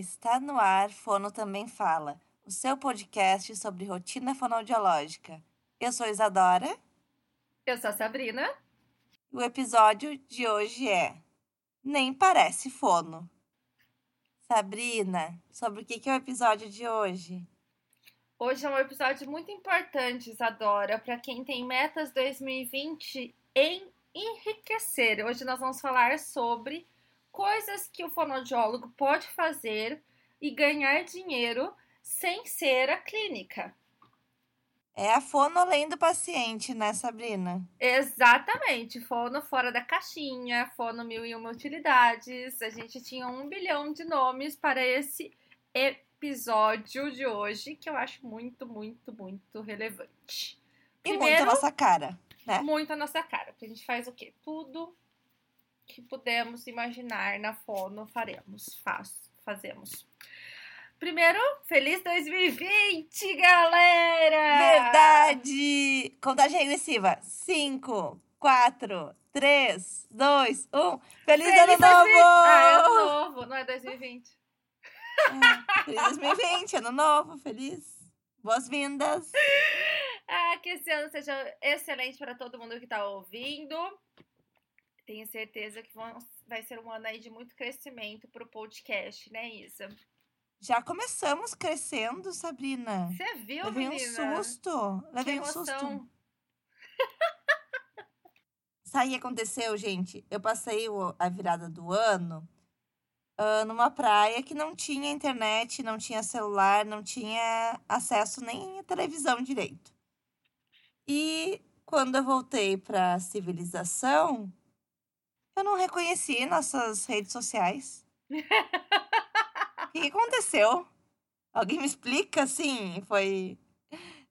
Está no ar Fono Também Fala, o seu podcast sobre rotina fonoaudiológica. Eu sou Isadora. Eu sou a Sabrina. O episódio de hoje é Nem Parece Fono. Sabrina, sobre o que é o episódio de hoje? Hoje é um episódio muito importante, Isadora, para quem tem metas 2020 em enriquecer. Hoje nós vamos falar sobre coisas que o fonoaudiólogo pode fazer e ganhar dinheiro sem ser a clínica. É a fono além do paciente, né, Sabrina? Exatamente, fono fora da caixinha, fono mil e uma utilidades. A gente tinha um bilhão de nomes para esse episódio de hoje, que eu acho muito, muito, muito relevante. Primeiro, e muito a nossa cara, né? Muito a nossa cara, porque a gente faz o quê? Tudo que pudemos imaginar na fono faremos, faz, fazemos. Primeiro, feliz 2020, galera! Verdade! Contagem regressiva. 5, 4, 3, 2, 1. Feliz, feliz ano 2020. novo! Ah, é ano novo, não é 2020. É, feliz 2020, ano novo, feliz. Boas-vindas! Ah, que esse ano seja excelente para todo mundo que está ouvindo. Tenho certeza que vão, vai ser um ano aí de muito crescimento para o podcast, né, Isa? Já começamos crescendo, Sabrina. Você viu, Levei menina? um susto. Levei que um susto. Sabe o que aconteceu, gente? Eu passei a virada do ano uh, numa praia que não tinha internet, não tinha celular, não tinha acesso nem à televisão direito. E quando eu voltei para a civilização, eu não reconheci nossas redes sociais. O que aconteceu? Alguém me explica? Assim, foi.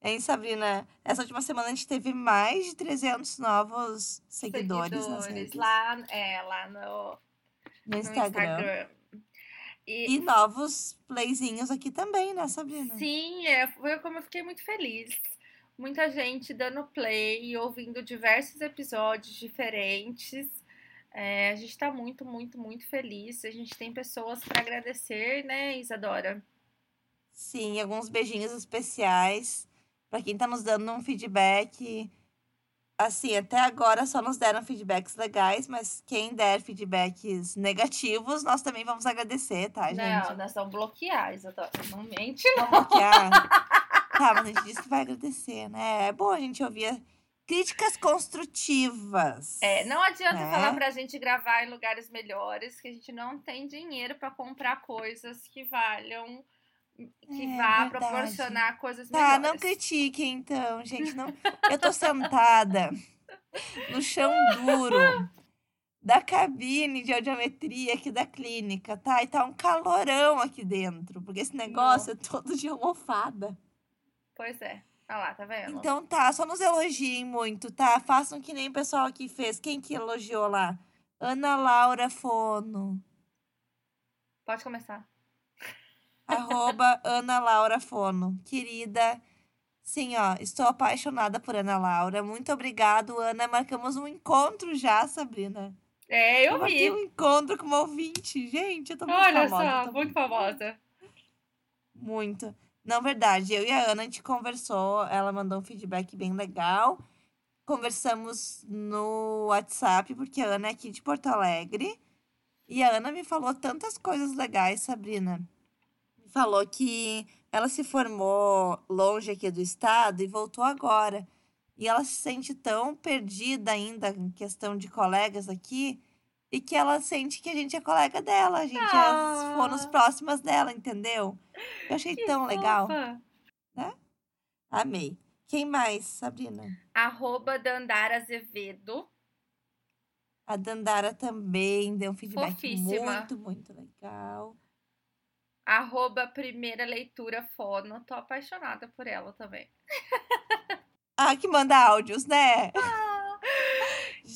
Hein, Sabrina? Essa última semana a gente teve mais de 300 novos seguidores, seguidores. Lá, é, lá no, no Instagram. No Instagram. E... e... novos playzinhos aqui também, né, Sabrina? Sim, é, foi como eu fiquei muito feliz. Muita gente dando play e ouvindo diversos episódios diferentes. É, a gente está muito, muito, muito feliz. A gente tem pessoas para agradecer, né, Isadora? Sim, alguns beijinhos especiais para quem está nos dando um feedback. Assim, até agora só nos deram feedbacks legais, mas quem der feedbacks negativos, nós também vamos agradecer, tá, gente? Não, nós vamos bloquear, Isadora. Não mente, não. Vamos bloquear. tá, mas a gente disse que vai agradecer, né? É bom a gente ouvir Críticas construtivas. É, não adianta né? falar pra gente gravar em lugares melhores, que a gente não tem dinheiro para comprar coisas que valham que é, vá verdade. proporcionar coisas melhores. Tá, não critique então, gente, não. Eu tô sentada no chão duro da cabine de audiometria aqui da clínica, tá? E tá um calorão aqui dentro, porque esse negócio não. é todo de almofada. Pois é. Ah lá, tá vendo? Então tá, só nos elogiem muito, tá? Façam que nem o pessoal aqui fez. Quem que elogiou lá? Ana Laura Fono. Pode começar. Arroba Ana Laura Fono. Querida, sim, ó, estou apaixonada por Ana Laura. Muito obrigado, Ana. Marcamos um encontro já, Sabrina. É, eu, eu vi. um encontro com uma ouvinte. Gente, eu tô muito Olha famosa. Olha só, muito famosa. Muito. Não, verdade. Eu e a Ana, a gente conversou. Ela mandou um feedback bem legal. Conversamos no WhatsApp, porque a Ana é aqui de Porto Alegre. E a Ana me falou tantas coisas legais, Sabrina. Falou que ela se formou longe aqui do estado e voltou agora. E ela se sente tão perdida ainda em questão de colegas aqui e que ela sente que a gente é colega dela, a gente é ah. é fonos próximas dela, entendeu? Eu achei que tão fofa. legal. Né? Amei. Quem mais, Sabrina? Arroba Dandara Azevedo. A Dandara também deu um feedback Fofíssima. muito, muito legal. Arroba Primeira Leitura Fono. Tô apaixonada por ela também. ah, que manda áudios, né? Ah.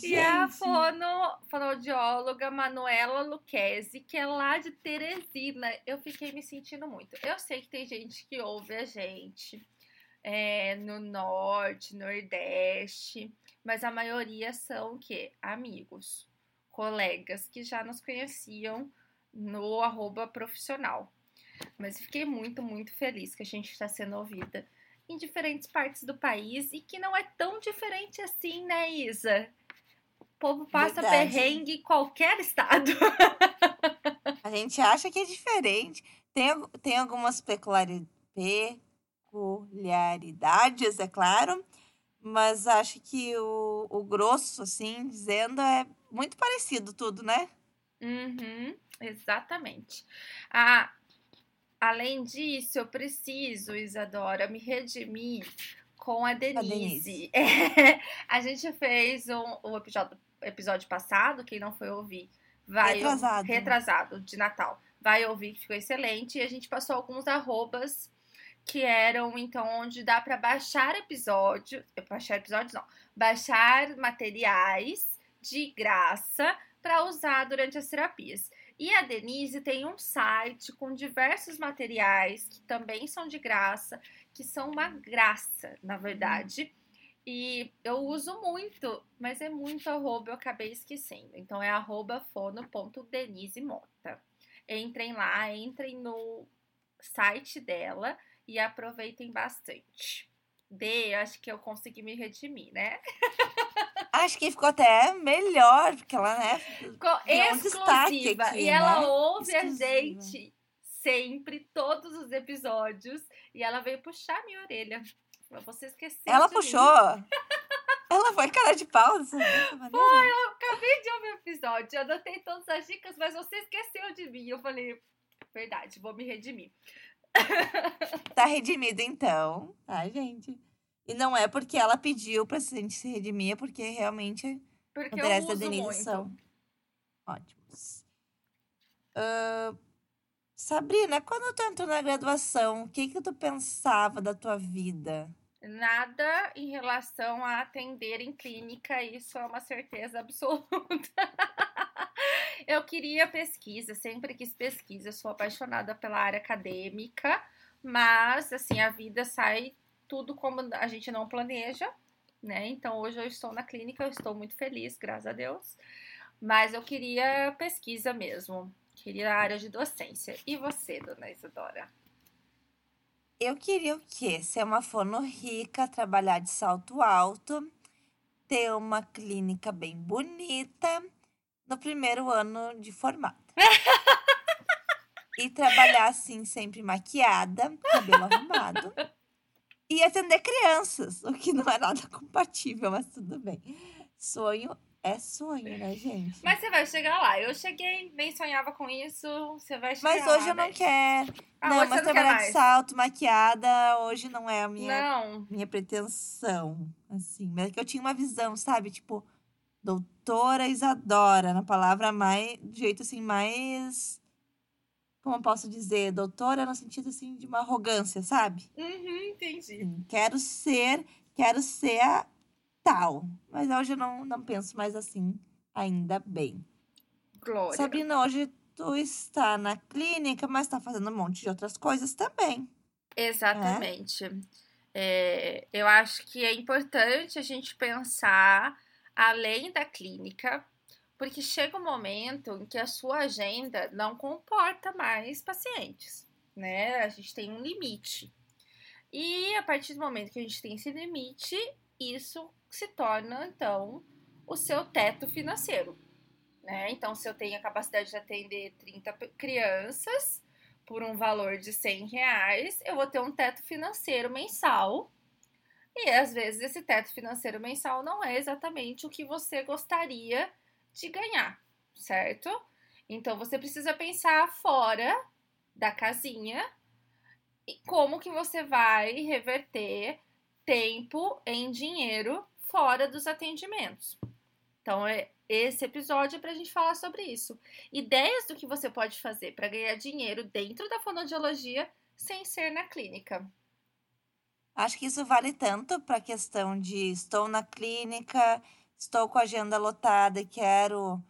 E a fono, fonoaudióloga Manuela Luquezzi, que é lá de Teresina. Eu fiquei me sentindo muito. Eu sei que tem gente que ouve a gente é, no norte, nordeste, mas a maioria são o quê? Amigos, colegas que já nos conheciam no arroba profissional. Mas fiquei muito, muito feliz que a gente está sendo ouvida em diferentes partes do país e que não é tão diferente assim, né, Isa? O povo passa Verdade. perrengue em qualquer estado. A gente acha que é diferente. Tem, tem algumas peculiari- peculiaridades, é claro, mas acho que o, o grosso, assim, dizendo, é muito parecido tudo, né? Uhum, exatamente. Ah, além disso, eu preciso, Isadora, me redimir com a Denise. Denise. É, a gente fez um, o episódio, episódio passado, quem não foi ouvir, vai Retrasado. retrasado de Natal. Vai ouvir que ficou excelente. E a gente passou alguns arrobas que eram, então, onde dá para baixar episódio. Baixar episódios, não. Baixar materiais de graça para usar durante as terapias. E a Denise tem um site com diversos materiais que também são de graça, que são uma graça, na verdade. E eu uso muito, mas é muito arroba, eu acabei esquecendo. Então é arroba fono.denisemota. Entrem lá, entrem no site dela e aproveitem bastante. Dê, acho que eu consegui me redimir, né? Acho que ficou até melhor, porque ela, né? Ficou um exclusiva. aqui, e ela né? ouve a Exclusiva. gente sempre, todos os episódios. E ela veio puxar minha orelha. Você esqueceu. Ela puxou. ela foi cara de pau dessa dessa maneira. Eu acabei de ouvir o episódio, eu anotei todas as dicas, mas você esqueceu de mim. Eu falei, verdade, vou me redimir. Tá redimido então, tá, gente? E não é porque ela pediu pra gente se redimir, é porque realmente Porque eu da Denise muito. são ótimos. Ahn, Sabrina, quando tu entrou na graduação, o que que tu pensava da tua vida? Nada em relação a atender em clínica, isso é uma certeza absoluta. Eu queria pesquisa, sempre quis pesquisa, sou apaixonada pela área acadêmica, mas assim, a vida sai tudo como a gente não planeja, né? Então hoje eu estou na clínica, eu estou muito feliz, graças a Deus. Mas eu queria pesquisa mesmo, queria a área de docência. E você, dona Isadora? Eu queria o quê? Ser uma fono rica, trabalhar de salto alto, ter uma clínica bem bonita no primeiro ano de formada. e trabalhar assim, sempre maquiada, cabelo arrumado. E atender crianças, o que não é nada compatível, mas tudo bem. Sonho é sonho, né, gente? Mas você vai chegar lá. Eu cheguei, nem sonhava com isso. Você vai chegar Mas hoje lá, eu não né? quero. Ah, não, mas você não quer trabalhar de mais. salto, maquiada, hoje não é a minha Não. minha pretensão, assim. Mas é que eu tinha uma visão, sabe? Tipo, doutora Isadora, na palavra mais, do jeito assim, mais. Como eu posso dizer? Doutora no sentido, assim, de uma arrogância, sabe? Uhum, entendi. Quero ser, quero ser a tal. Mas hoje eu não, não penso mais assim, ainda bem. Glória. Sabrina, hoje tu está na clínica, mas está fazendo um monte de outras coisas também. Exatamente. É, eu acho que é importante a gente pensar além da clínica, porque chega um momento em que a sua agenda não comporta mais pacientes, né? A gente tem um limite. E a partir do momento que a gente tem esse limite, isso se torna, então, o seu teto financeiro, né? Então, se eu tenho a capacidade de atender 30 pe- crianças, por um valor de 100 reais, eu vou ter um teto financeiro mensal. E às vezes esse teto financeiro mensal não é exatamente o que você gostaria de ganhar, certo? Então você precisa pensar fora da casinha e como que você vai reverter tempo em dinheiro fora dos atendimentos. Então, é, esse episódio é para a gente falar sobre isso. Ideias do que você pode fazer para ganhar dinheiro dentro da fonoaudiologia sem ser na clínica. Acho que isso vale tanto para a questão de estou na clínica, estou com a agenda lotada e quero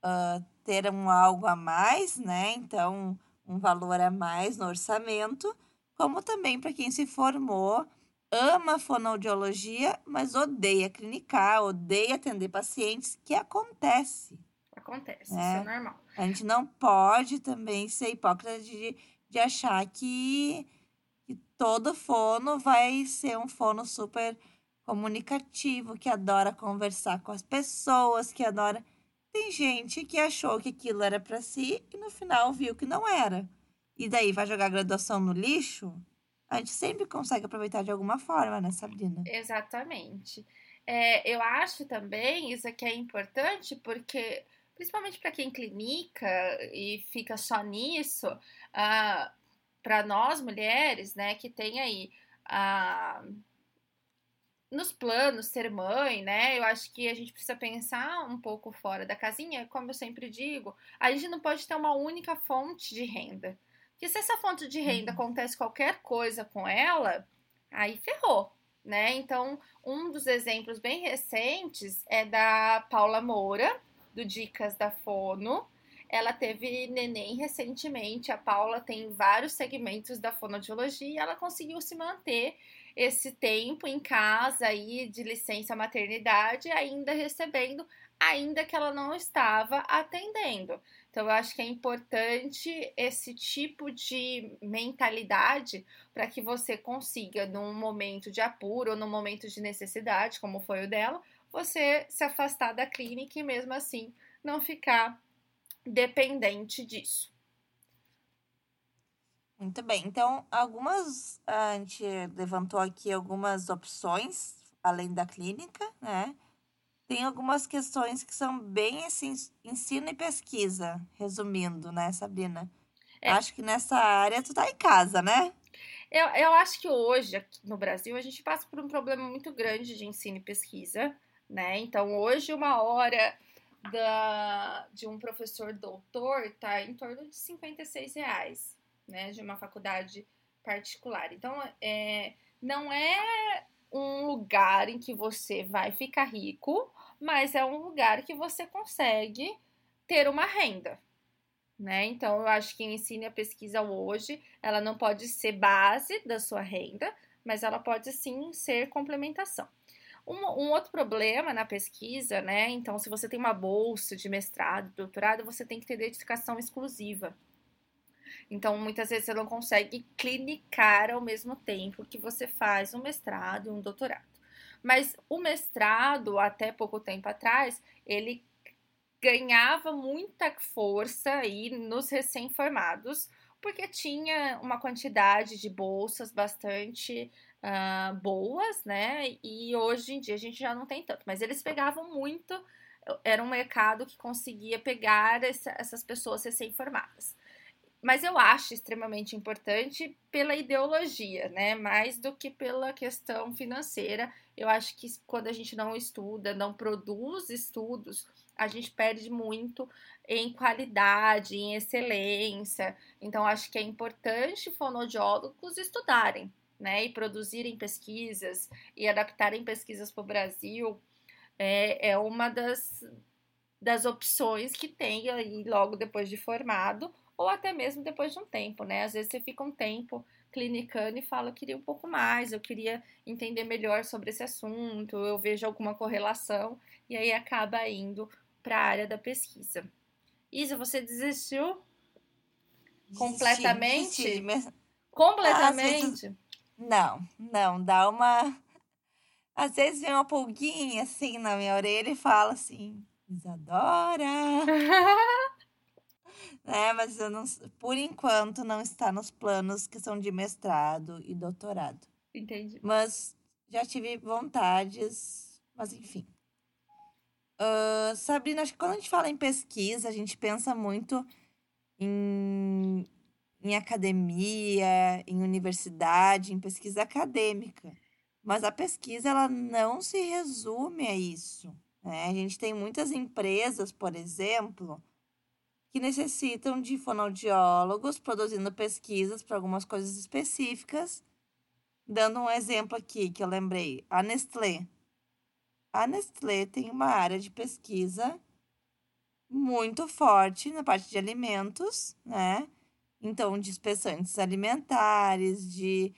ah, ter um algo a mais, né? Então, um valor a mais no orçamento, como também para quem se formou, ama fonoaudiologia, mas odeia clinicar, odeia atender pacientes, que acontece. Acontece, É. isso é normal. A gente não pode também ser hipócrita de de achar que, que todo fono vai ser um fono super comunicativo, que adora conversar com as pessoas, que adora. Tem gente que achou que aquilo era para si e no final viu que não era. E daí vai jogar a graduação no lixo? A gente sempre consegue aproveitar de alguma forma, né, Sabrina? Exatamente. É, eu acho também isso aqui é importante porque, principalmente para quem clinica e fica só nisso, uh, ah, para nós mulheres, né, que tem aí uh, nos planos ser mãe, né? Eu acho que a gente precisa pensar um pouco fora da casinha, como eu sempre digo, a gente não pode ter uma única fonte de renda. Porque se essa fonte de renda uhum. acontece qualquer coisa com ela, aí ferrou, né? Então, um dos exemplos bem recentes é da Paula Moura, do Dicas da Fono. Ela teve neném recentemente. A Paula tem vários segmentos da fonoaudiologia e ela conseguiu se manter esse tempo em casa aí de licença maternidade, ainda recebendo, ainda que ela não estava atendendo. Então, eu acho que é importante esse tipo de mentalidade para que você consiga, num momento de apuro ou num momento de necessidade, como foi o dela, você se afastar da clínica e mesmo assim não ficar dependente disso. Muito bem. Então, algumas. A gente levantou aqui algumas opções, além da clínica, né? Tem algumas questões que são bem assim, ensino e pesquisa, resumindo, né, Sabrina? É. Acho que nessa área tu tá em casa, né? Eu, eu acho que hoje, aqui no Brasil, a gente passa por um problema muito grande de ensino e pesquisa, né? Então, hoje, uma hora da, de um professor doutor tá em torno de 56 reais, né? De uma faculdade particular. Então, é, não é um lugar em que você vai ficar rico, mas é um lugar que você consegue ter uma renda, né? Então eu acho que ensine a pesquisa hoje, ela não pode ser base da sua renda, mas ela pode sim ser complementação. Um, um, outro problema na pesquisa, né? Então, se você tem uma bolsa de mestrado, doutorado, você tem que ter dedicação exclusiva. Então, muitas vezes você não consegue clinicar ao mesmo tempo que você faz um mestrado e um doutorado. Mas o mestrado, até pouco tempo atrás, ele ganhava muita força aí nos recém-formados, porque tinha uma quantidade de bolsas bastante uh, boas, né? E hoje em dia a gente já não tem tanto, mas eles pegavam muito, era um mercado que conseguia pegar essa, essas pessoas recém-formadas. Mas eu acho extremamente importante pela ideologia, né? Mais do que pela questão financeira. Eu acho que quando a gente não estuda, não produz estudos, a gente perde muito em qualidade, em excelência. Então, acho que é importante fonoaudiólogos estudarem, né? E produzirem pesquisas e adaptarem pesquisas para o Brasil. É, é uma das, das opções que tem aí logo depois de formado ou até mesmo depois de um tempo, né? Às vezes você fica um tempo clinicando e fala, eu queria um pouco mais, eu queria entender melhor sobre esse assunto, eu vejo alguma correlação e aí acaba indo para a área da pesquisa. Isa, você desistiu completamente? Desisti, mas... Completamente? Ah, não, não, dá uma às vezes vem uma pulguinha assim na minha orelha e fala assim, Isadora. né? Mas eu não, por enquanto não está nos planos que são de mestrado e doutorado. Entendi. Mas já tive vontades, mas enfim. Uh, Sabrina, acho que quando a gente fala em pesquisa, a gente pensa muito em, em academia, em universidade, em pesquisa acadêmica. Mas a pesquisa ela não se resume a isso. Né? A gente tem muitas empresas, por exemplo, que necessitam de fonoaudiólogos produzindo pesquisas para algumas coisas específicas. Dando um exemplo aqui que eu lembrei, a Nestlé. A Nestlé tem uma área de pesquisa muito forte na parte de alimentos, né? Então, de espessantes alimentares, de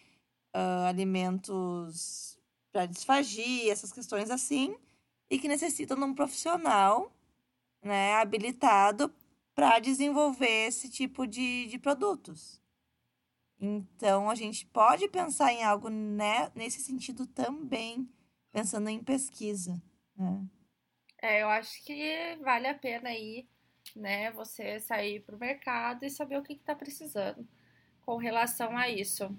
uh, alimentos para disfagia, essas questões assim, e que necessitam de um profissional né, habilitado para desenvolver esse tipo de, de produtos. Então, a gente pode pensar em algo né, nesse sentido também, pensando em pesquisa. Né? É, eu acho que vale a pena aí, né, você sair para o mercado e saber o que está precisando com relação a isso.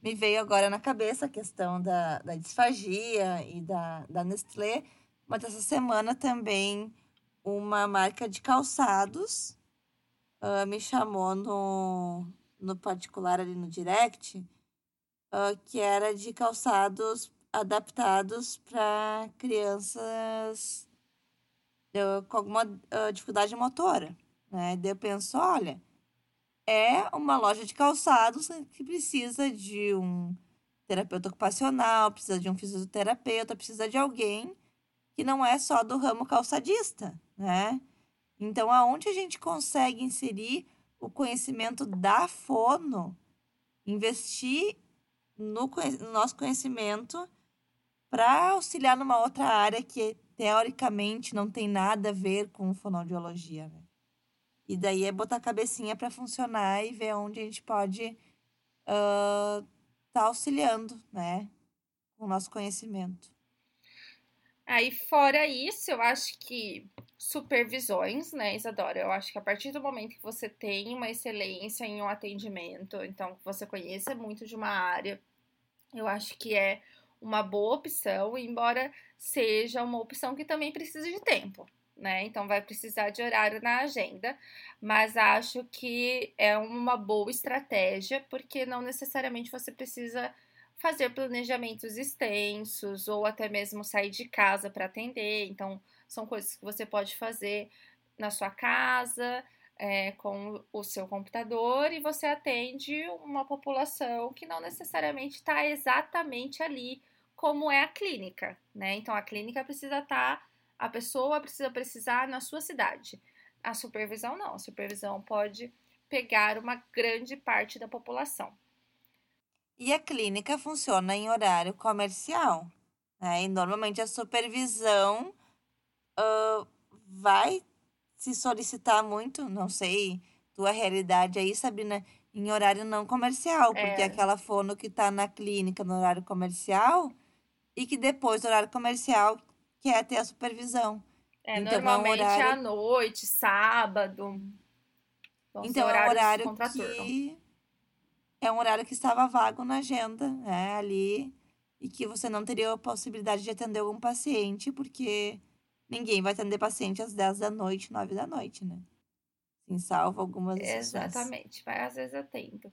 Me veio agora na cabeça a questão da, da disfagia e da, da Nestlé, mas essa semana também uma marca de calçados uh, me chamou no, no particular ali no direct, uh, que era de calçados adaptados para crianças uh, com alguma uh, dificuldade motora. Né? Daí eu penso, olha, é uma loja de calçados que precisa de um terapeuta ocupacional, precisa de um fisioterapeuta, precisa de alguém que não é só do ramo calçadista, né? Então, aonde a gente consegue inserir o conhecimento da fono, investir no, no nosso conhecimento para auxiliar numa outra área que teoricamente não tem nada a ver com fonoaudiologia. Né? E daí é botar a cabecinha para funcionar e ver onde a gente pode estar uh, tá auxiliando, né, o nosso conhecimento. Aí, fora isso, eu acho que supervisões, né, Isadora? Eu acho que a partir do momento que você tem uma excelência em um atendimento, então que você conheça muito de uma área, eu acho que é uma boa opção, embora seja uma opção que também precisa de tempo, né? Então vai precisar de horário na agenda, mas acho que é uma boa estratégia, porque não necessariamente você precisa fazer planejamentos extensos ou até mesmo sair de casa para atender. Então, são coisas que você pode fazer na sua casa, é, com o seu computador, e você atende uma população que não necessariamente está exatamente ali como é a clínica, né? Então, a clínica precisa estar, tá, a pessoa precisa precisar na sua cidade. A supervisão não, a supervisão pode pegar uma grande parte da população. E a clínica funciona em horário comercial. Né? E normalmente a supervisão uh, vai se solicitar muito, não sei, tua realidade aí, Sabrina, em horário não comercial, porque é. aquela fono que está na clínica no horário comercial e que depois do horário comercial quer ter a supervisão. É, então, normalmente é um horário... à noite, sábado. Então é um horário que é um horário que estava vago na agenda, né, ali, e que você não teria a possibilidade de atender algum paciente, porque ninguém vai atender paciente às 10 da noite, 9 da noite, né? Sim, salvo algumas Exatamente, mas às vezes atendo.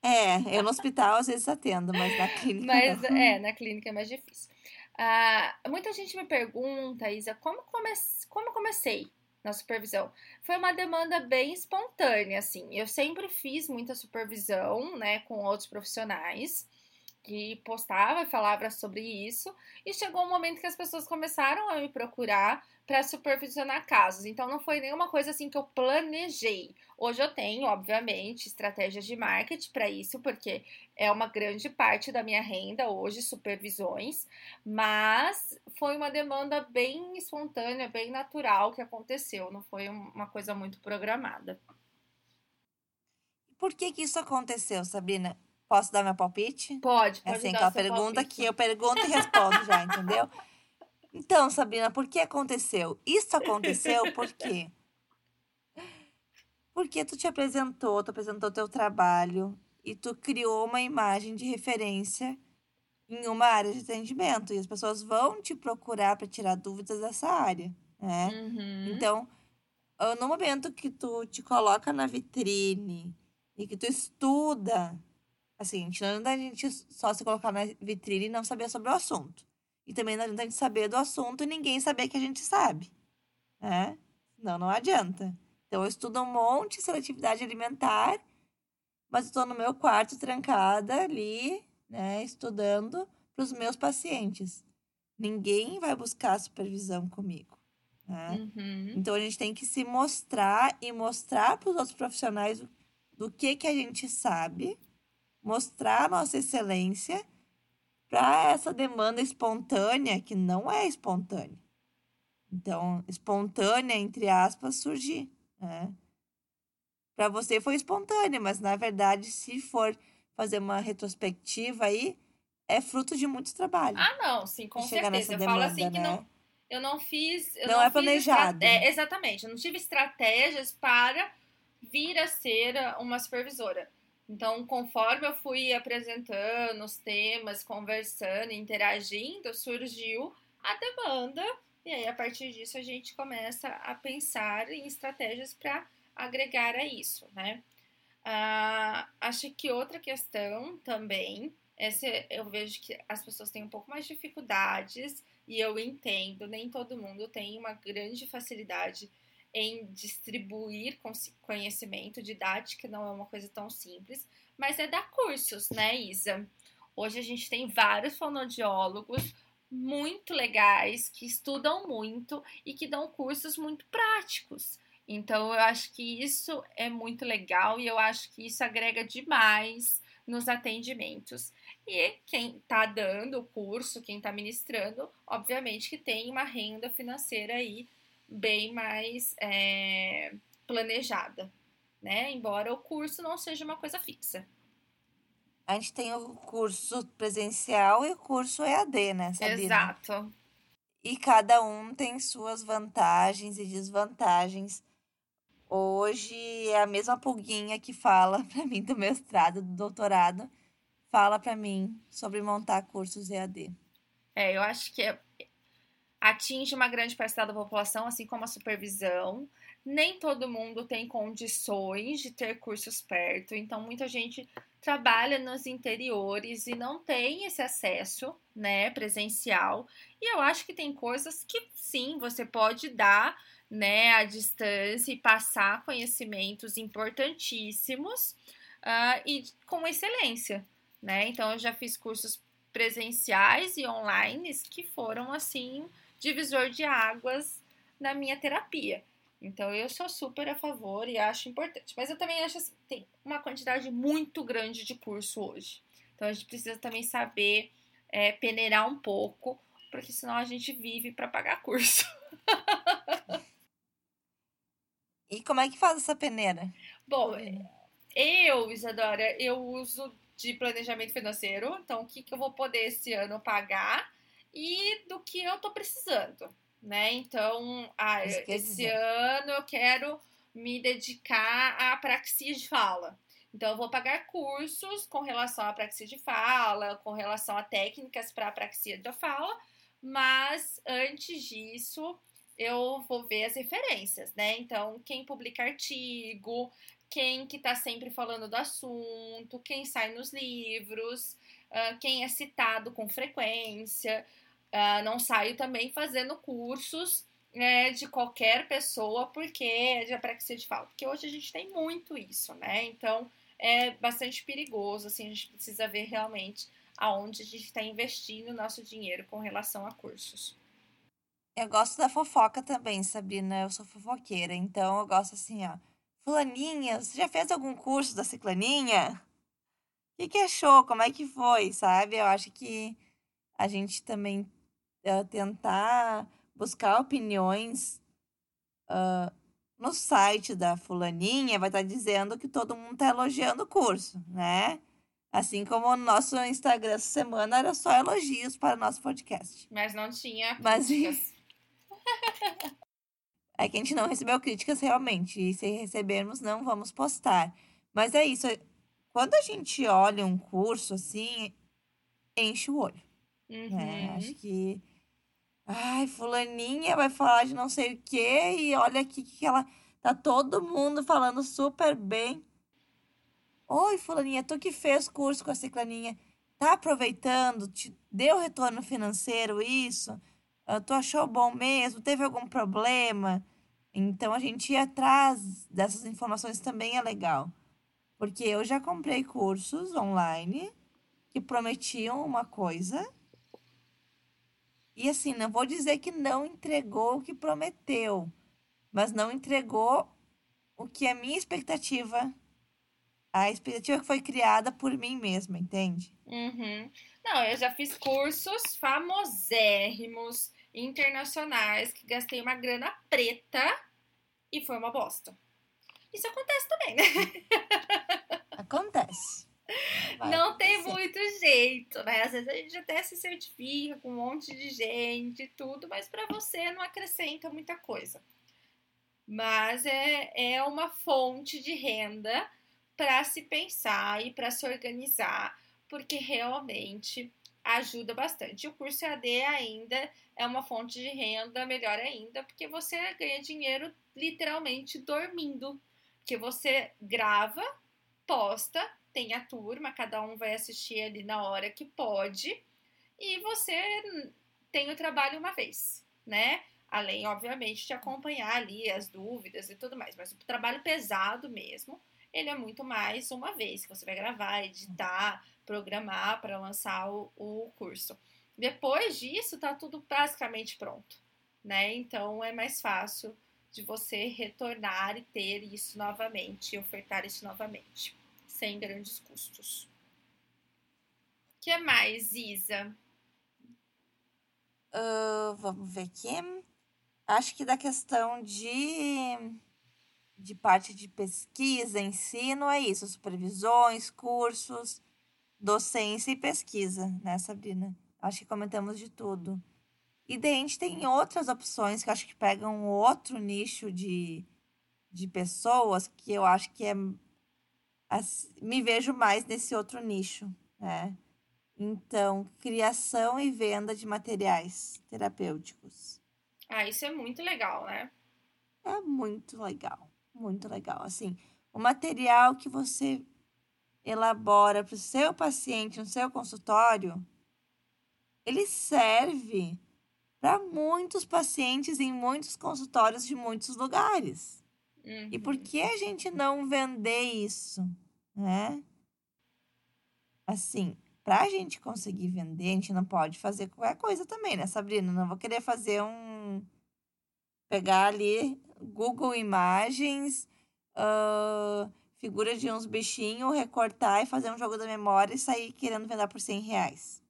É, eu no hospital às vezes atendo, mas na clínica. Mas não. é, na clínica é mais difícil. Ah, muita gente me pergunta, Isa, como, come como comecei na supervisão. Foi uma demanda bem espontânea, assim. Eu sempre fiz muita supervisão, né, com outros profissionais que postava e falava sobre isso, e chegou um momento que as pessoas começaram a me procurar para supervisionar casos. Então não foi nenhuma coisa assim que eu planejei. Hoje eu tenho, obviamente, estratégias de marketing para isso, porque é uma grande parte da minha renda hoje supervisões, mas foi uma demanda bem espontânea, bem natural que aconteceu, não foi uma coisa muito programada. Por que que isso aconteceu, Sabrina? Posso dar meu palpite? Pode, pode. É assim, aquela pergunta palpite. que eu pergunto e respondo já, entendeu? Então, Sabrina, por que aconteceu? Isso aconteceu por quê? Porque tu te apresentou, tu apresentou teu trabalho e tu criou uma imagem de referência em uma área de atendimento. E as pessoas vão te procurar para tirar dúvidas dessa área, né? Uhum. Então, ah, no momento que tu te coloca na vitrine e que tu estuda, assim, não adianta a gente só se colocar na vitrine e não saber sobre o assunto. E também não adianta a gente saber do assunto e ninguém saber que a gente sabe. Né? Não, não adianta. Então, eu estudo um monte de seletividade alimentar, mas estou no meu quarto trancada ali, né, estudando para os meus pacientes. Ninguém vai buscar supervisão comigo. Né? Uhum. Então, a gente tem que se mostrar e mostrar para os outros profissionais do que, que a gente sabe, mostrar a nossa excelência para essa demanda espontânea, que não é espontânea. Então, espontânea, entre aspas, surgir. Né? para você foi espontânea, mas na verdade, se for fazer uma retrospectiva aí, é fruto de muito trabalho. Ah, não, sim, com certeza. Eu demanda, falo assim que né? não, eu não fiz. Eu não, não é planejado. É, exatamente, eu não tive estratégias para vir a ser uma supervisora. Então, conforme eu fui apresentando os temas, conversando, interagindo, surgiu a demanda. E aí, a partir disso, a gente começa a pensar em estratégias para agregar a isso, né? Ah, acho que outra questão também, essa eu vejo que as pessoas têm um pouco mais de dificuldades, e eu entendo, nem todo mundo tem uma grande facilidade em distribuir conhecimento, didática não é uma coisa tão simples, mas é dar cursos, né, Isa? Hoje a gente tem vários fonoaudiólogos muito legais que estudam muito e que dão cursos muito práticos. Então eu acho que isso é muito legal e eu acho que isso agrega demais nos atendimentos. E quem está dando o curso, quem está ministrando, obviamente que tem uma renda financeira aí bem mais é, planejada, né? Embora o curso não seja uma coisa fixa. A gente tem o curso presencial e o curso EAD, né, Sabina? Exato. E cada um tem suas vantagens e desvantagens. Hoje é a mesma pulguinha que fala para mim do mestrado, do doutorado, fala para mim sobre montar cursos EAD. É, eu acho que é, atinge uma grande parcela da população, assim como a supervisão. Nem todo mundo tem condições de ter cursos perto, então muita gente trabalha nos interiores e não tem esse acesso, né, presencial. E eu acho que tem coisas que sim, você pode dar, né, à distância e passar conhecimentos importantíssimos uh, e com excelência, né? Então eu já fiz cursos presenciais e online que foram assim divisor de águas na minha terapia. Então eu sou super a favor e acho importante. Mas eu também acho assim, tem uma quantidade muito grande de curso hoje. Então a gente precisa também saber é, peneirar um pouco, porque senão a gente vive para pagar curso. e como é que faz essa peneira? Bom, eu, Isadora, eu uso de planejamento financeiro. Então, o que, que eu vou poder esse ano pagar e do que eu tô precisando, né? Então, ah, esse ano eu quero me dedicar à praxia de fala. Então, eu vou pagar cursos com relação à praxia de fala, com relação a técnicas para a praxia da fala, mas antes disso, eu vou ver as referências, né? Então, quem publica artigo, quem que está sempre falando do assunto, quem sai nos livros, uh, quem é citado com frequência. Uh, não saio também fazendo cursos né, de qualquer pessoa porque é apraxia de fala. Porque hoje a gente tem muito isso, né? Então é bastante perigoso, assim, a gente precisa ver realmente aonde a gente está investindo o nosso dinheiro com relação a cursos. Eu gosto da fofoca também, Sabrina. Eu sou fofoqueira, então eu gosto assim, ó. Fulaninha, você já fez algum curso da ciclaninha? O que, que achou? Como é que foi, sabe? Eu acho que a gente também uh, tentar buscar opiniões uh, no site da fulaninha, vai estar tá dizendo que todo mundo está elogiando o curso, né? Assim como o nosso Instagram essa semana era só elogios para o nosso podcast. Mas não tinha Mas... é que a gente não recebeu críticas realmente. E se recebermos, não vamos postar. Mas é isso. Quando a gente olha um curso assim, enche o olho. Uhum. Né? Acho que Ai, fulaninha vai falar de não sei o quê e olha aqui que ela tá todo mundo falando super bem. Oi, fulaninha, tu que fez curso com a ciclaninha, tá aproveitando? Te deu retorno financeiro isso? Uh, tu achou bom mesmo? Teve algum problema? Então a gente ir atrás dessas informações também é legal. Porque eu já comprei cursos online que prometiam uma coisa e assim, não vou dizer que não entregou o que prometeu, mas não entregou o que é minha expectativa, a expectativa que foi criada por mim mesma, entende? Uhum. Não, eu já fiz cursos famosérrimos, internacionais, que gastei uma grana preta e foi uma bosta. Isso acontece também, né? Acontece. Vai não tem muito jeito, né? Às vezes a gente até se certifica com um monte de gente e tudo, mas para você não acrescenta muita coisa. Mas é, é uma fonte de renda para se pensar e para se organizar, porque realmente ajuda bastante. O curso AD ainda é uma fonte de renda melhor ainda, porque você ganha dinheiro literalmente dormindo. Que você grava, posta, tem a turma, cada um vai assistir ali na hora que pode, e você tem o trabalho uma vez, né? Além, obviamente, de acompanhar ali as dúvidas e tudo mais. Mas o trabalho pesado mesmo, ele é muito mais uma vez que você vai gravar, editar, programar para lançar o, o curso. Depois disso, tá tudo basicamente pronto, né? Então é mais fácil de você retornar e ter isso novamente, ofertar isso novamente, sem grandes custos. O que mais, Isa? Uh, vamos ver aqui. Acho que da questão de, de parte de pesquisa, ensino, é isso: supervisões, cursos docência e pesquisa, né, Sabrina? Acho que comentamos de tudo. E daí a gente tem outras opções que acho que pegam outro nicho de, de pessoas que eu acho que é. Assim, me vejo mais nesse outro nicho, né? Então, criação e venda de materiais terapêuticos. Ah, isso é muito legal, né? É muito legal. Muito legal. Assim, o material que você elabora para o seu paciente no seu consultório, ele serve para muitos pacientes em muitos consultórios de muitos lugares. Uhum. E por uhum. que a gente não vender isso, né? Assim, para a gente conseguir vender, a gente não pode fazer qualquer coisa também, né, Sabrina? Não vou querer fazer um. pegar ali Google Imagens, uh, figura de uns bichinhos, recortar e fazer um jogo da memória e sair querendo vender por 100 reais.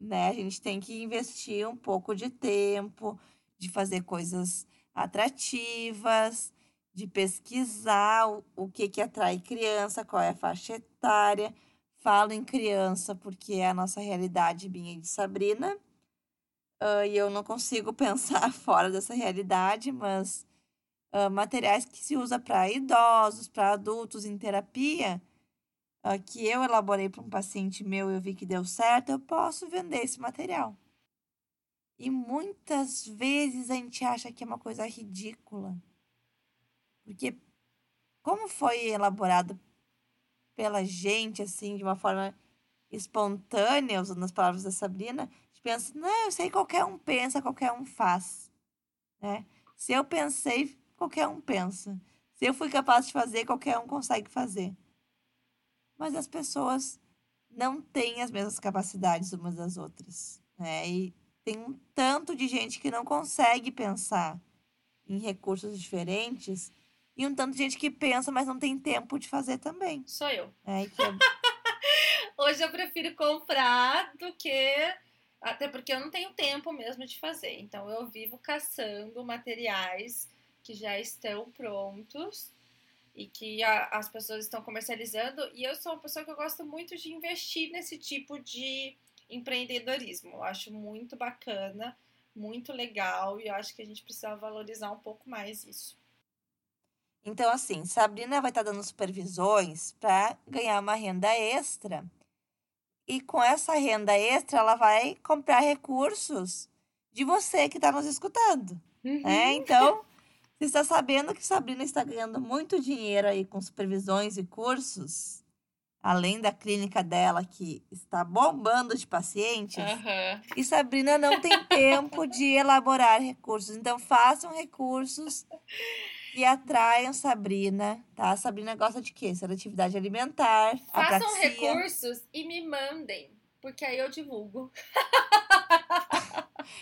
Né? A gente tem que investir um pouco de tempo, de fazer coisas atrativas, de pesquisar o, o que, que atrai criança, qual é a faixa etária. Falo em criança porque é a nossa realidade, minha e de Sabrina. Uh, e eu não consigo pensar fora dessa realidade, mas uh, materiais que se usa para idosos, para adultos em terapia, que eu elaborei para um paciente meu e eu vi que deu certo, eu posso vender esse material. E muitas vezes a gente acha que é uma coisa ridícula. Porque como foi elaborado pela gente, assim, de uma forma espontânea, usando as palavras da Sabrina, a gente pensa, não, eu sei, qualquer um pensa, qualquer um faz. Né? Se eu pensei, qualquer um pensa. Se eu fui capaz de fazer, qualquer um consegue fazer. Mas as pessoas não têm as mesmas capacidades umas das outras. Né? E tem um tanto de gente que não consegue pensar em recursos diferentes e um tanto de gente que pensa, mas não tem tempo de fazer também. Sou eu. É, é... Hoje eu prefiro comprar do que. Até porque eu não tenho tempo mesmo de fazer. Então eu vivo caçando materiais que já estão prontos e que a, as pessoas estão comercializando. E eu sou uma pessoa que eu gosto muito de investir nesse tipo de empreendedorismo. Eu acho muito bacana, muito legal e eu acho que a gente precisa valorizar um pouco mais isso. Então, assim, Sabrina vai estar dando supervisões para ganhar uma renda extra. E com essa renda extra, ela vai comprar recursos de você que está nos escutando. Né? Uhum. Né? Então, você está sabendo que Sabrina está ganhando muito dinheiro aí com supervisões e cursos, além da clínica dela que está bombando de pacientes. Uhum. E Sabrina não tem tempo de elaborar recursos. Então, façam recursos e atraiam Sabrina, tá? Sabrina gosta de quê? Seletividade alimentar, Façam recursos e me mandem, porque aí eu divulgo.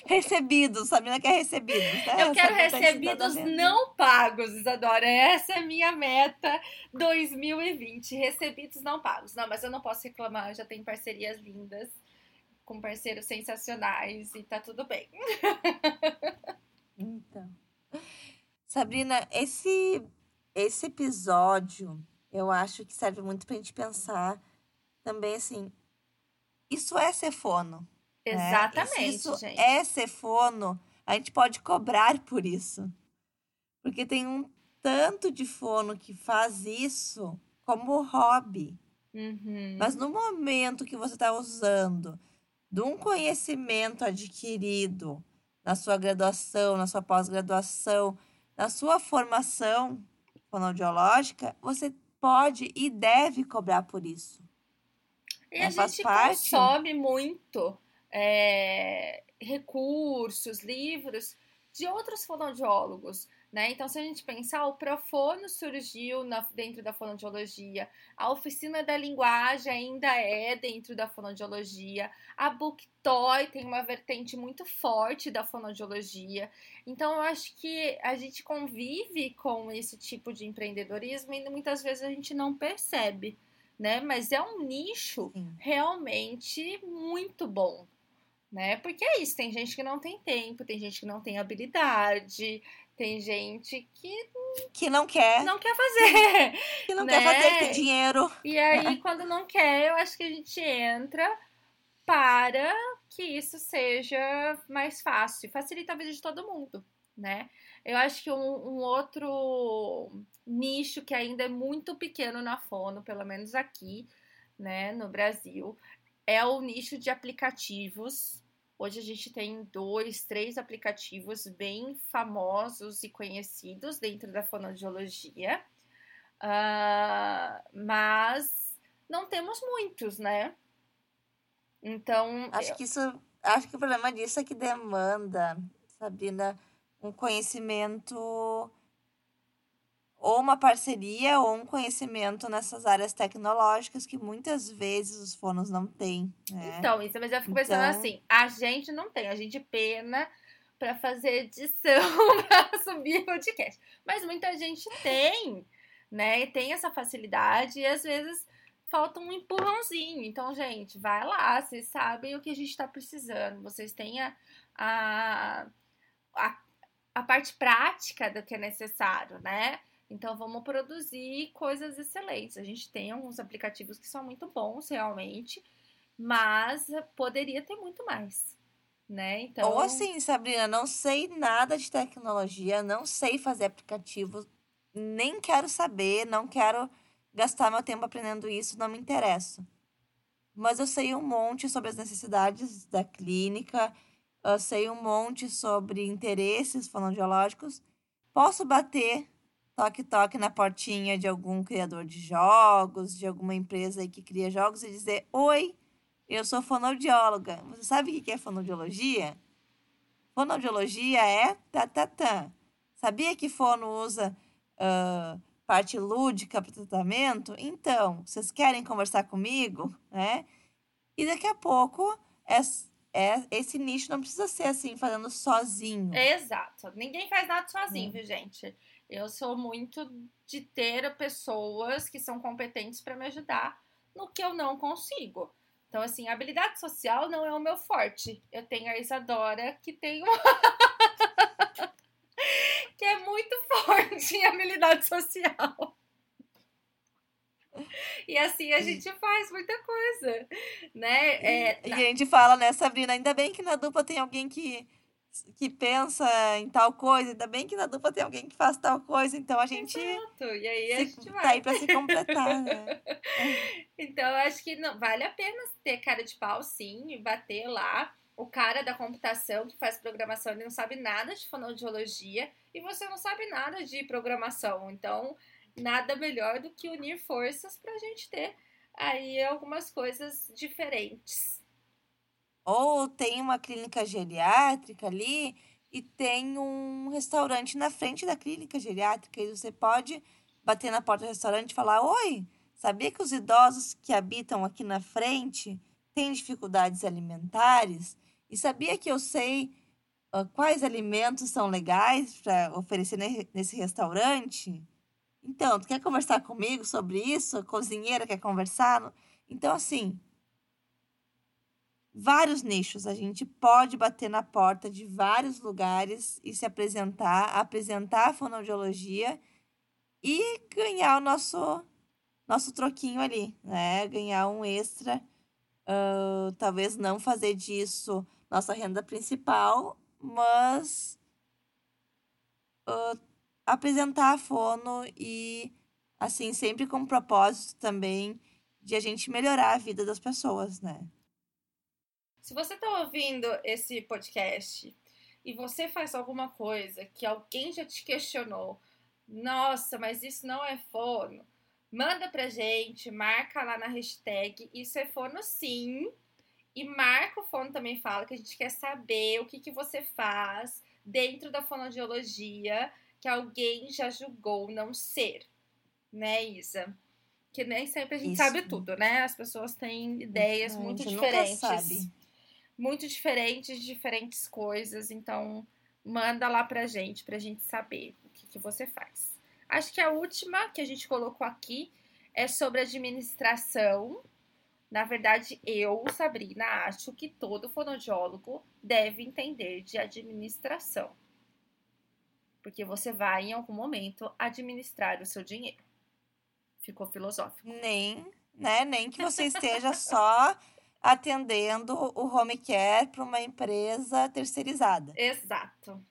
recebidos, Sabrina quer recebidos. Né? Eu quero recebidos não pagos, Isadora. Essa é a minha meta 2020. Recebidos não pagos. Não, mas eu não posso reclamar, eu já tenho parcerias lindas com parceiros sensacionais e tá tudo bem. Então. Sabrina, esse, esse episódio eu acho que serve muito pra gente pensar também assim. Isso é ser fono. Exatamente, né? isso gente. é ser fono, a gente pode cobrar por isso. Porque tem um tanto de fono que faz isso como hobby. Uhum. Mas no momento que você está usando de um conhecimento adquirido na sua graduação, na sua pós-graduação, na sua formação fonoaudiológica, você pode e deve cobrar por isso. E É, a faz gente parte. consome muito é, recursos, livros de outros fonoaudiólogos, né? Então, se a gente pensar, o Profono surgiu na- dentro da fonoaudiologia, a oficina da linguagem ainda é dentro da fonoaudiologia, a Booktoy tem uma vertente muito forte da fonoaudiologia. Então, eu acho que a gente convive com esse tipo de empreendedorismo e muitas vezes a gente não percebe, né? Mas é um nicho Sim. realmente muito bom, né? Porque é isso, tem gente que não tem tempo, tem gente que não tem habilidade, tem gente que Que não quer, não quer fazer. que não né? quer fazer, que tem dinheiro. E aí, quando não quer, eu acho que a gente entra para que isso seja mais fácil, facilita a vida de todo mundo, né? Eu acho que um, um outro nicho que ainda é muito pequeno na Fono, pelo menos aqui, né, no Brasil, é o nicho de aplicativos. Hoje a gente tem dois, três aplicativos bem famosos e conhecidos dentro da fonoaudiologia. Ah, mas não temos muitos, né? Então, Acho que isso, acho que o problema disso é que demanda, Sabrina, um conhecimento ou uma parceria ou um conhecimento nessas áreas tecnológicas que muitas vezes os fonos não têm, né? Então, isso, mas eu fico pensando Então- assim, a gente não tem, a gente pena pra fazer edição, pra subir podcast. Mas muita gente tem, né? E tem essa facilidade e às vezes falta um empurrãozinho. Então, gente, vai lá, vocês sabem o que a gente tá precisando. Vocês têm a, a, a, a parte prática do que é necessário, né? Então vamos produzir coisas excelentes. A gente tem alguns aplicativos que são muito bons realmente, mas poderia ter muito mais, né? Então, Ou assim, Sabrina, não sei nada de tecnologia, não sei fazer aplicativo, nem quero saber, não quero gastar meu tempo aprendendo isso, não me interesso. Mas eu sei um monte sobre as necessidades da clínica, eu sei um monte sobre interesses fonoaudiológicos. Posso bater toque-toque na portinha de algum criador de jogos, de alguma empresa aí que cria jogos e dizer: Oi, eu sou fonoaudióloga. Você sabe o que é fonoaudiologia? Fonoaudiologia é tatatã. Sabia que fono usa ah, parte lúdica para tratamento? Então, vocês querem conversar comigo? Né? E daqui a pouco, es- é, esse nicho não precisa ser assim, fazendo sozinho. exato. Ninguém faz nada sozinho, É. viu, gente? Eu sou muito de ter pessoas que são competentes para me ajudar no que eu não consigo. Então, assim, a habilidade social não é o meu forte. Eu tenho a Isadora, que tem uma. que é muito forte em habilidade social. E assim a gente faz muita coisa, né? É, E a gente fala, né, Sabrina? Ainda bem que na dupla tem alguém que, que pensa em tal coisa, ainda bem que na dupla tem alguém que faz tal coisa, então a gente Exato. E aí a gente tá vai. aí pra se completar, né? Então, eu acho que não, vale a pena ter cara de pau, sim, e bater lá. O cara da computação que faz programação, ele não sabe nada de fonoaudiologia e você não sabe nada de programação. Então, nada melhor do que unir forças pra gente ter aí algumas coisas diferentes. Ou tem uma clínica geriátrica ali e tem um restaurante na frente da clínica geriátrica e você pode bater na porta do restaurante e falar: Oi, sabia que os idosos que habitam aqui na frente têm dificuldades alimentares? E sabia que eu sei ah, quais alimentos são legais para oferecer ne- nesse restaurante? Então, tu quer conversar comigo sobre isso? A cozinheira quer conversar? Então, assim, vários nichos. A gente pode bater na porta de vários lugares e se apresentar, apresentar a fonoaudiologia e ganhar o nosso nosso troquinho ali, né? Ganhar um extra. Uh, talvez não fazer disso nossa renda principal, mas uh, apresentar a fono e assim sempre com o propósito também de a gente melhorar a vida das pessoas, né? Se você está ouvindo esse podcast e você faz alguma coisa que alguém já te questionou, nossa, mas isso não é fono, manda pra gente, marca lá na hashtag isso é fono sim. E marca o fono também fala que a gente quer saber o que, que você faz dentro da fonoaudiologia que alguém já julgou não ser, né, Isa? Que nem sempre a gente Isso. sabe tudo, né? As pessoas têm ideias muito diferentes muito diferentes de diferentes coisas, então manda lá pra gente, pra gente saber o que, que você faz. Acho que a última que a gente colocou aqui é sobre administração. Na verdade, eu, Sabrina, acho que todo fonoaudiólogo deve entender de administração. Porque você vai, em algum momento, administrar o seu dinheiro. Ficou filosófico. Nem, né? Nem que você esteja só atendendo o home care para uma empresa terceirizada. Exato.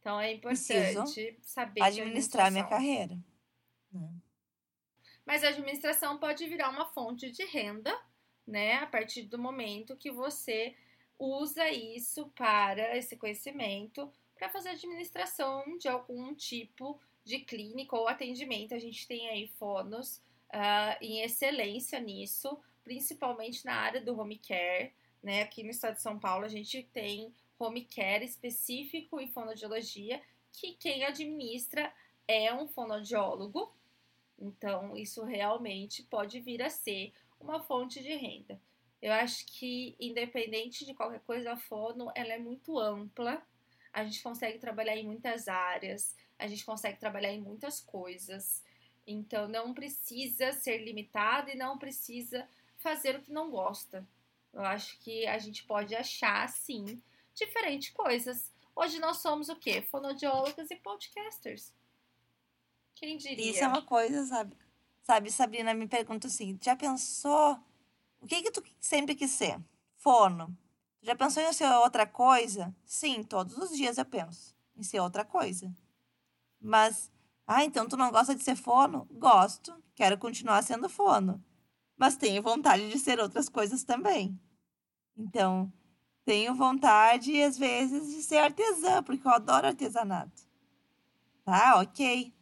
Então é importante Preciso saber administrar minha carreira. Né? Mas a administração pode virar uma fonte de renda, né? A partir do momento que você usa isso para esse conhecimento para fazer administração de algum tipo de clínica ou atendimento. A gente tem aí fonos uh, em excelência nisso principalmente na área do home care. Né? Aqui no estado de São Paulo, a gente tem home care específico em fonoaudiologia, que quem administra é um fonoaudiólogo. Então, isso realmente pode vir a ser uma fonte de renda. Eu acho que, independente de qualquer coisa, a fono ela é muito ampla. A gente consegue trabalhar em muitas áreas, a gente consegue trabalhar em muitas coisas. Então, não precisa ser limitado e não precisa fazer o que não gosta. Eu acho que a gente pode achar, sim, diferentes coisas. Hoje nós somos o quê? Fonodiólogas e podcasters. Quem diria? Isso é uma coisa, sabe? Sabe, Sabrina me pergunta assim: já pensou? O que que tu sempre quis ser? Fono. Já pensou em ser outra coisa? Sim, todos os dias eu penso em ser outra coisa. Mas, ah, então tu não gosta de ser fono? Gosto. Quero continuar sendo fono mas tenho vontade de ser outras coisas também. Então, tenho vontade, às vezes, de ser artesã, porque eu adoro artesanato. Tá, ok.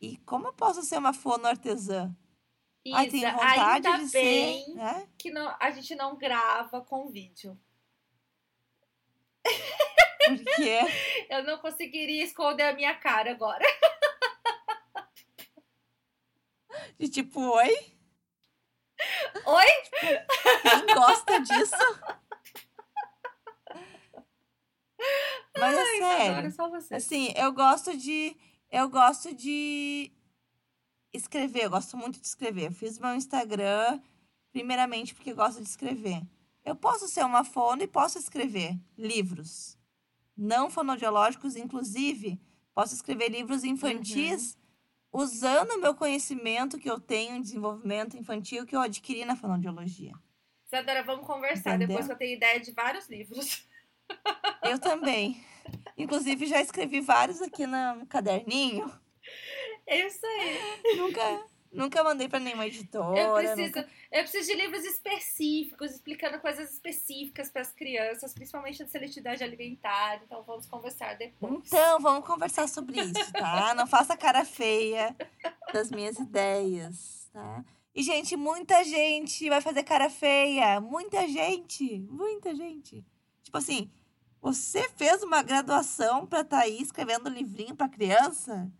E como eu posso ser uma fono artesã? Isa, Ai, tenho vontade ainda de bem ser, né? que não, a gente não grava com vídeo. Por quê? Eu não conseguiria esconder a minha cara agora. De tipo, oi? Oi? Quem gosta disso? Mas é sério. Assim, eu gosto de. Eu gosto de escrever. Eu gosto muito de escrever. Eu fiz meu Instagram, primeiramente, porque gosto de escrever. Eu posso ser uma fono e posso escrever livros. Não fonodiológicos, inclusive. Posso escrever livros infantis. Uhum usando o meu conhecimento que eu tenho em desenvolvimento infantil que eu adquiri na fonoaudiologia. Isadora, vamos conversar Entendeu? depois que eu tenho ideia de vários livros. Eu também. Inclusive, já escrevi vários aqui no caderninho. É isso aí. Nunca, Nunca mandei para nenhuma editora. Eu preciso, nunca... eu preciso de livros específicos, explicando coisas específicas para as crianças, principalmente da seletividade alimentar. Então vamos conversar depois. Então, vamos conversar sobre isso, tá? Não faça cara feia das minhas ideias, tá? E, gente, muita gente vai fazer cara feia. Muita gente. Muita gente. Tipo assim, você fez uma graduação para estar tá aí escrevendo livrinho para criança?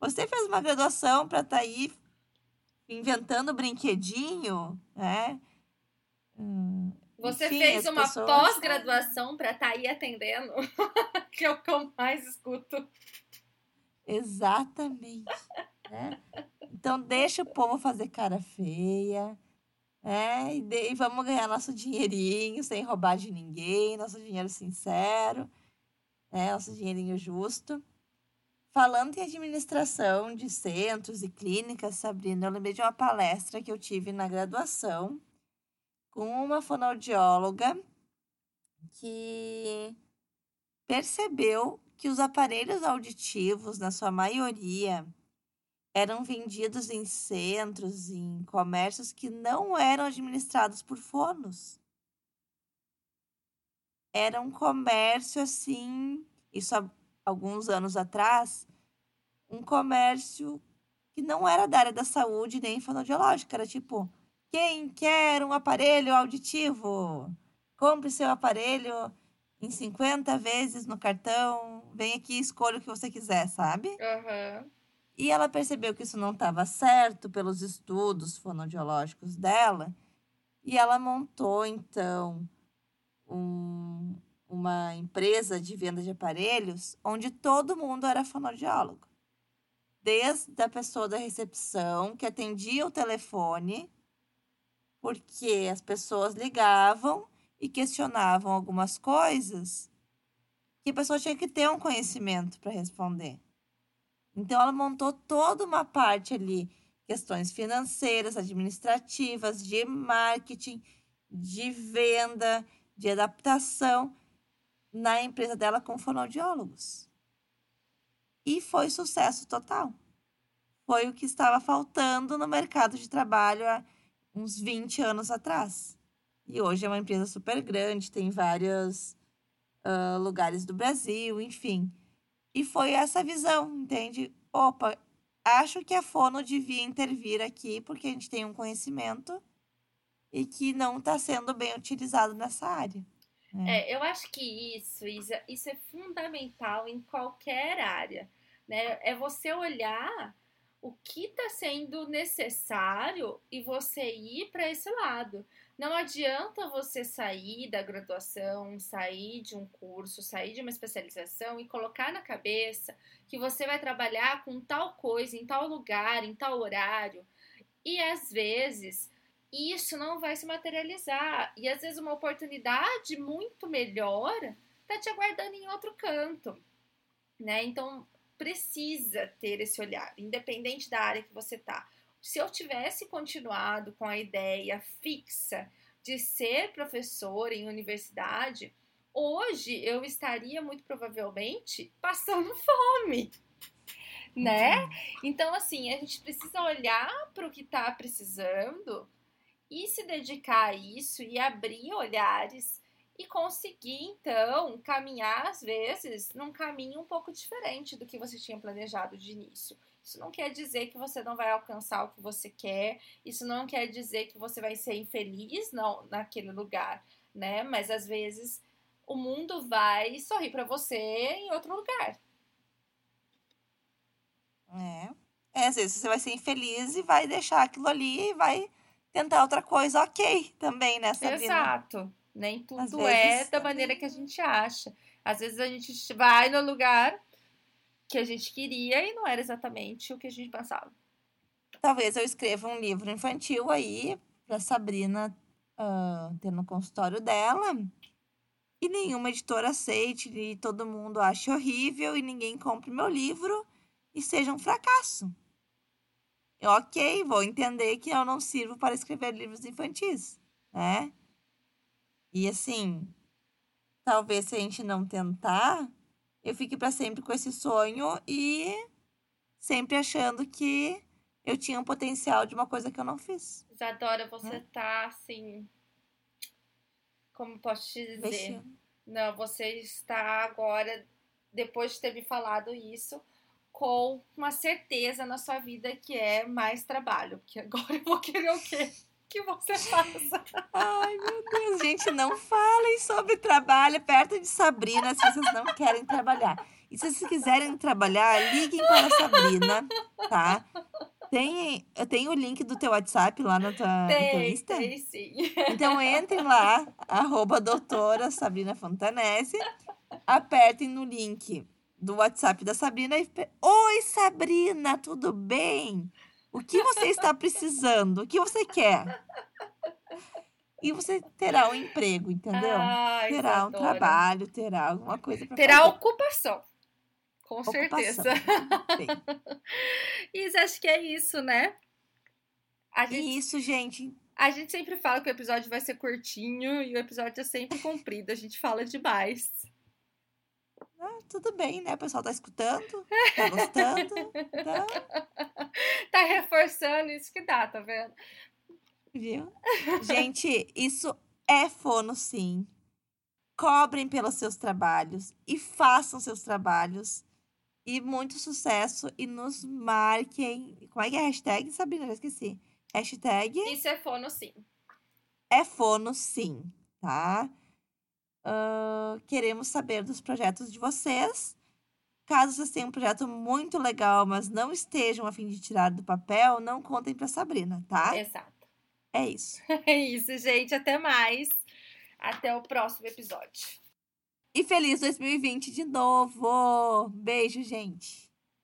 Você fez uma graduação para estar tá aí inventando brinquedinho, né? Hum, Você enfim, fez uma pessoas... pós-graduação para estar tá aí atendendo, que é o que eu mais escuto. Exatamente. né? Então, deixa o povo fazer cara feia. É, e, de, e vamos ganhar nosso dinheirinho sem roubar de ninguém, nosso dinheiro sincero, né? Nosso dinheirinho justo. Falando em administração de centros e clínicas, Sabrina, eu lembrei de uma palestra que eu tive na graduação com uma fonoaudióloga que percebeu que os aparelhos auditivos, na sua maioria, eram vendidos em centros, em comércios que não eram administrados por fonos. Era um comércio assim, isso alguns anos atrás, um comércio que não era da área da saúde nem fonoaudiológica, era tipo, quem quer um aparelho auditivo? Compre seu aparelho em 50 vezes no cartão, vem aqui e escolha o que você quiser, sabe? Uhum. E ela percebeu que isso não estava certo pelos estudos fonoaudiológicos dela, e ela montou, então, um, uma empresa de venda de aparelhos onde todo mundo era fonoaudiólogo. Desde a pessoa da recepção, que atendia o telefone, porque as pessoas ligavam e questionavam algumas coisas que a pessoa tinha que ter um conhecimento para responder. Então, ela montou toda uma parte ali, questões financeiras, administrativas, de marketing, de venda, de adaptação na empresa dela com fonoaudiólogos. E foi sucesso total. Foi o que estava faltando no mercado de trabalho há uns 20 anos atrás. E hoje é uma empresa super grande, tem vários uh, lugares do Brasil, enfim. E foi essa visão, entende? Opa, acho que a Fono devia intervir aqui porque a gente tem um conhecimento e que não está sendo bem utilizado nessa área. É. é, eu acho que isso, Isa, isso é fundamental em qualquer área. Né? É você olhar o que está sendo necessário e você ir para esse lado. Não adianta você sair da graduação, sair de um curso, sair de uma especialização e colocar na cabeça que você vai trabalhar com tal coisa, em tal lugar, em tal horário. E às vezes isso não vai se materializar. E às vezes uma oportunidade muito melhor está te aguardando em outro canto. Né? Então precisa ter esse olhar, independente da área que você está se eu tivesse continuado com a ideia fixa de ser professor em universidade, hoje eu estaria muito provavelmente passando fome. Né? Uhum. Então, assim, a gente precisa olhar para o que está precisando e se dedicar a isso e abrir olhares e conseguir, então, caminhar, às vezes, num caminho um pouco diferente do que você tinha planejado de início. Isso não quer dizer que você não vai alcançar o que você quer, isso não quer dizer que você vai ser infeliz não, naquele lugar, né? Mas às vezes o mundo vai sorrir para você em outro lugar. É. é. Às vezes você vai ser infeliz e vai deixar aquilo ali e vai tentar outra coisa, ok, também, né, Sabrina? Exato. Nem tudo é da maneira que a gente acha. Às vezes a gente vai no lugar que a gente queria e não era exatamente o que a gente pensava. Talvez eu escreva um livro infantil aí para Sabrina uh, ter no consultório dela e nenhuma editora aceite e todo mundo ache horrível e ninguém compre meu livro e seja um fracasso. Ok, vou entender que eu não sirvo para escrever livros infantis, né? E assim, talvez se a gente não tentar, eu fique para sempre com esse sonho e sempre achando que eu tinha um potencial de uma coisa que eu não fiz. Isadora, você é. tá assim. Como posso te dizer? Mexendo. Não, você está agora, depois de ter me falado isso, com uma certeza na sua vida que é mais trabalho. Porque agora eu vou querer o quê? que você faça. Ai, meu Deus, gente, não falem sobre trabalho perto de Sabrina se vocês não querem trabalhar. E se vocês quiserem trabalhar, liguem para a Sabrina, tá? Tem, eu tenho o link do teu WhatsApp lá no, tua, tem, no teu Insta? Tem, sim. Então entrem lá, arroba doutora Sabrina Fontanese, apertem no link do WhatsApp da Sabrina e... Oi, Sabrina, tudo bem? O que você está precisando? O que você quer? e você terá um emprego, entendeu? Ai, terá um trabalho, terá alguma coisa pra Terá fazer. ocupação. Com Ocupação. certeza. Isa, acho que é isso, né? A gente, isso, gente, a gente sempre fala que o episódio vai ser curtinho e o episódio é sempre comprido. A gente fala demais. Ah, tudo bem, né? O pessoal tá escutando, tá gostando. Então, Tá reforçando isso que dá, tá vendo? viu? Gente, isso é fono, sim. Cobrem pelos seus trabalhos e façam seus trabalhos. E muito sucesso. E nos marquem. Como é que é a hashtag, Sabrina? Já esqueci. Hashtag Isso é fono, sim. é fono, sim, tá? Ah, queremos saber dos projetos de vocês. Caso vocês tenham um projeto muito legal, mas não estejam a fim de tirar do papel, não contem pra Sabrina, tá? Exato. É isso. É isso, gente. Até mais. Até o próximo episódio. E feliz 2020 de novo! Beijo, gente!